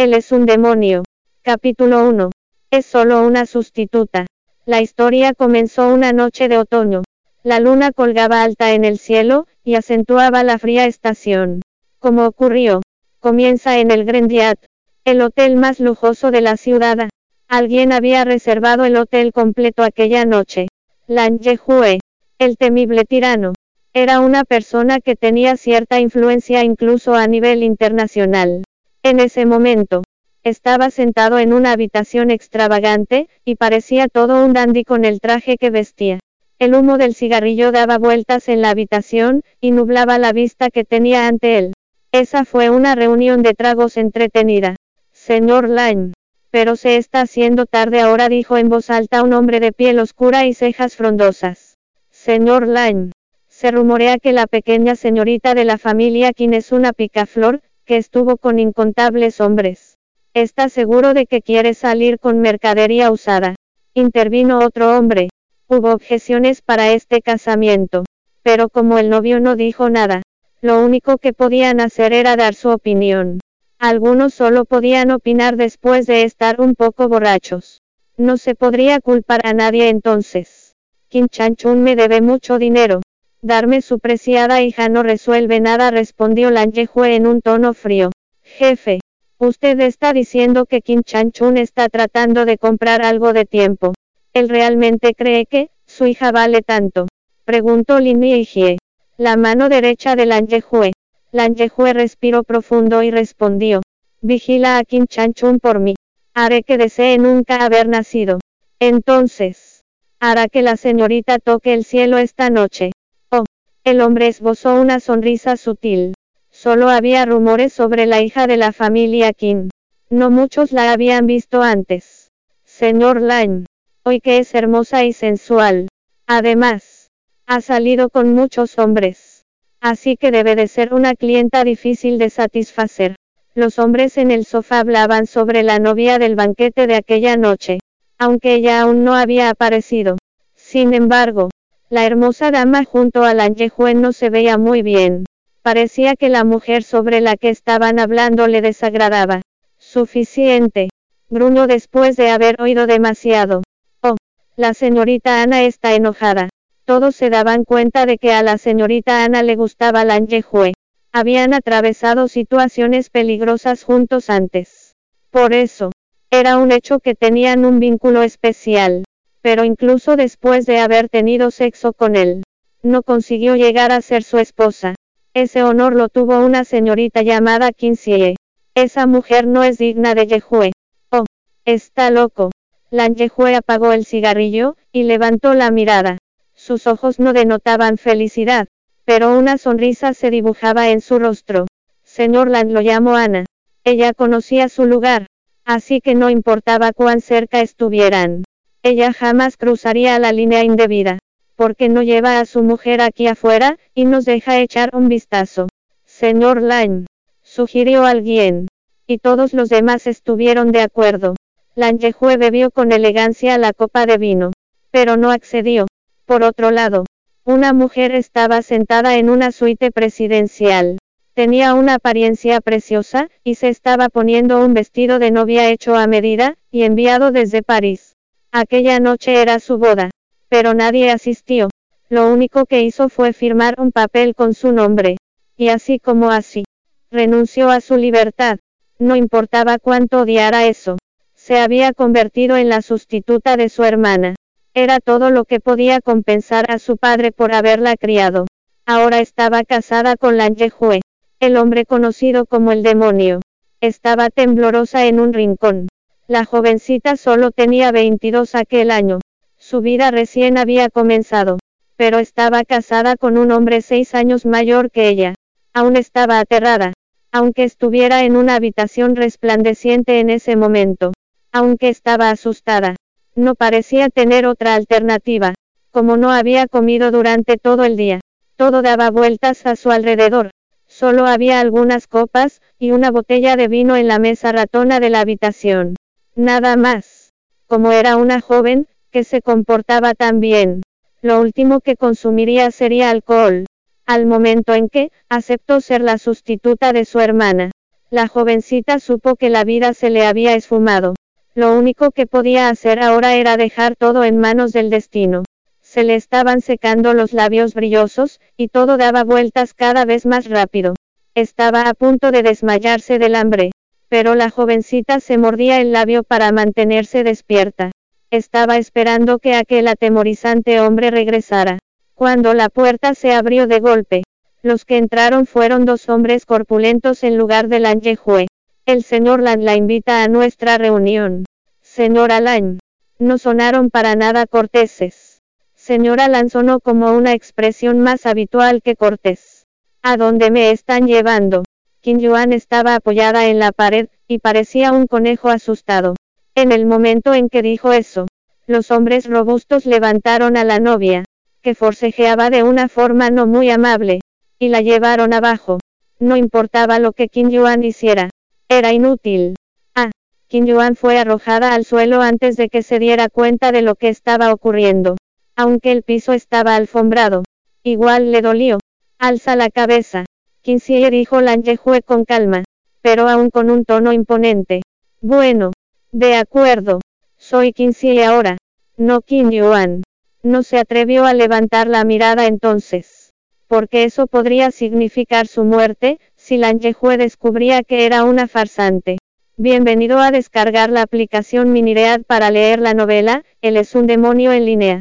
Él es un demonio. Capítulo 1. Es solo una sustituta. La historia comenzó una noche de otoño. La luna colgaba alta en el cielo, y acentuaba la fría estación. Como ocurrió, comienza en el Grandiat, el hotel más lujoso de la ciudad. Alguien había reservado el hotel completo aquella noche. Jue, el temible tirano, era una persona que tenía cierta influencia incluso a nivel internacional. En ese momento, estaba sentado en una habitación extravagante, y parecía todo un dandy con el traje que vestía. El humo del cigarrillo daba vueltas en la habitación, y nublaba la vista que tenía ante él. Esa fue una reunión de tragos entretenida. Señor Lane. Pero se está haciendo tarde ahora, dijo en voz alta un hombre de piel oscura y cejas frondosas. Señor Lane. Se rumorea que la pequeña señorita de la familia quien es una picaflor, que estuvo con incontables hombres. Está seguro de que quiere salir con mercadería usada. Intervino otro hombre. Hubo objeciones para este casamiento. Pero como el novio no dijo nada, lo único que podían hacer era dar su opinión. Algunos solo podían opinar después de estar un poco borrachos. No se podría culpar a nadie entonces. Kim Chanchun me debe mucho dinero. Darme su preciada hija no resuelve nada, respondió Lan Yehue en un tono frío. Jefe, usted está diciendo que Kim Chanchun está tratando de comprar algo de tiempo. ¿Él realmente cree que su hija vale tanto? Preguntó Lin Yijie. La mano derecha de Lan Yehue. Lan Yehue respiró profundo y respondió. Vigila a Kim Chanchun por mí. Haré que desee nunca haber nacido. Entonces, hará que la señorita toque el cielo esta noche. El hombre esbozó una sonrisa sutil. Solo había rumores sobre la hija de la familia Kim. No muchos la habían visto antes. Señor Lane, hoy que es hermosa y sensual. Además, ha salido con muchos hombres. Así que debe de ser una clienta difícil de satisfacer. Los hombres en el sofá hablaban sobre la novia del banquete de aquella noche, aunque ella aún no había aparecido. Sin embargo, la hermosa dama junto al Angejuen no se veía muy bien. Parecía que la mujer sobre la que estaban hablando le desagradaba. Suficiente. Bruno después de haber oído demasiado. Oh, la señorita Ana está enojada. Todos se daban cuenta de que a la señorita Ana le gustaba Jue. Habían atravesado situaciones peligrosas juntos antes. Por eso, era un hecho que tenían un vínculo especial. Pero incluso después de haber tenido sexo con él, no consiguió llegar a ser su esposa. Ese honor lo tuvo una señorita llamada Kinsey. Esa mujer no es digna de Yehue. Oh, está loco. Lan Yehue apagó el cigarrillo, y levantó la mirada. Sus ojos no denotaban felicidad, pero una sonrisa se dibujaba en su rostro. Señor Land lo llamó Ana. Ella conocía su lugar, así que no importaba cuán cerca estuvieran. Ella jamás cruzaría la línea indebida, porque no lleva a su mujer aquí afuera, y nos deja echar un vistazo. Señor Lane, sugirió alguien, y todos los demás estuvieron de acuerdo. Yehue bebió con elegancia la copa de vino, pero no accedió. Por otro lado, una mujer estaba sentada en una suite presidencial. Tenía una apariencia preciosa, y se estaba poniendo un vestido de novia hecho a medida, y enviado desde París. Aquella noche era su boda. Pero nadie asistió. Lo único que hizo fue firmar un papel con su nombre. Y así como así, renunció a su libertad. No importaba cuánto odiara eso. Se había convertido en la sustituta de su hermana. Era todo lo que podía compensar a su padre por haberla criado. Ahora estaba casada con Yehue, el hombre conocido como el demonio. Estaba temblorosa en un rincón. La jovencita solo tenía 22 aquel año. Su vida recién había comenzado. Pero estaba casada con un hombre seis años mayor que ella. Aún estaba aterrada. Aunque estuviera en una habitación resplandeciente en ese momento. Aunque estaba asustada. No parecía tener otra alternativa. Como no había comido durante todo el día, todo daba vueltas a su alrededor. Solo había algunas copas, y una botella de vino en la mesa ratona de la habitación. Nada más. Como era una joven, que se comportaba tan bien. Lo último que consumiría sería alcohol. Al momento en que, aceptó ser la sustituta de su hermana. La jovencita supo que la vida se le había esfumado. Lo único que podía hacer ahora era dejar todo en manos del destino. Se le estaban secando los labios brillosos, y todo daba vueltas cada vez más rápido. Estaba a punto de desmayarse del hambre. Pero la jovencita se mordía el labio para mantenerse despierta. Estaba esperando que aquel atemorizante hombre regresara. Cuando la puerta se abrió de golpe, los que entraron fueron dos hombres corpulentos en lugar de Lanjehue. El señor Lan la invita a nuestra reunión. Señora Lan. No sonaron para nada corteses. Señora Lan sonó como una expresión más habitual que cortés. ¿A dónde me están llevando? Qin Yuan estaba apoyada en la pared, y parecía un conejo asustado. En el momento en que dijo eso, los hombres robustos levantaron a la novia, que forcejeaba de una forma no muy amable, y la llevaron abajo. No importaba lo que Qin Yuan hiciera. Era inútil. Ah, Qin Yuan fue arrojada al suelo antes de que se diera cuenta de lo que estaba ocurriendo. Aunque el piso estaba alfombrado. Igual le dolió. Alza la cabeza. Xie dijo Lan Yehue con calma. Pero aún con un tono imponente. Bueno. De acuerdo. Soy Xie ahora. No Qin Yuan. No se atrevió a levantar la mirada entonces porque eso podría significar su muerte, si Lan Yehue descubría que era una farsante. Bienvenido a descargar la aplicación Miniread para leer la novela, Él es un demonio en línea.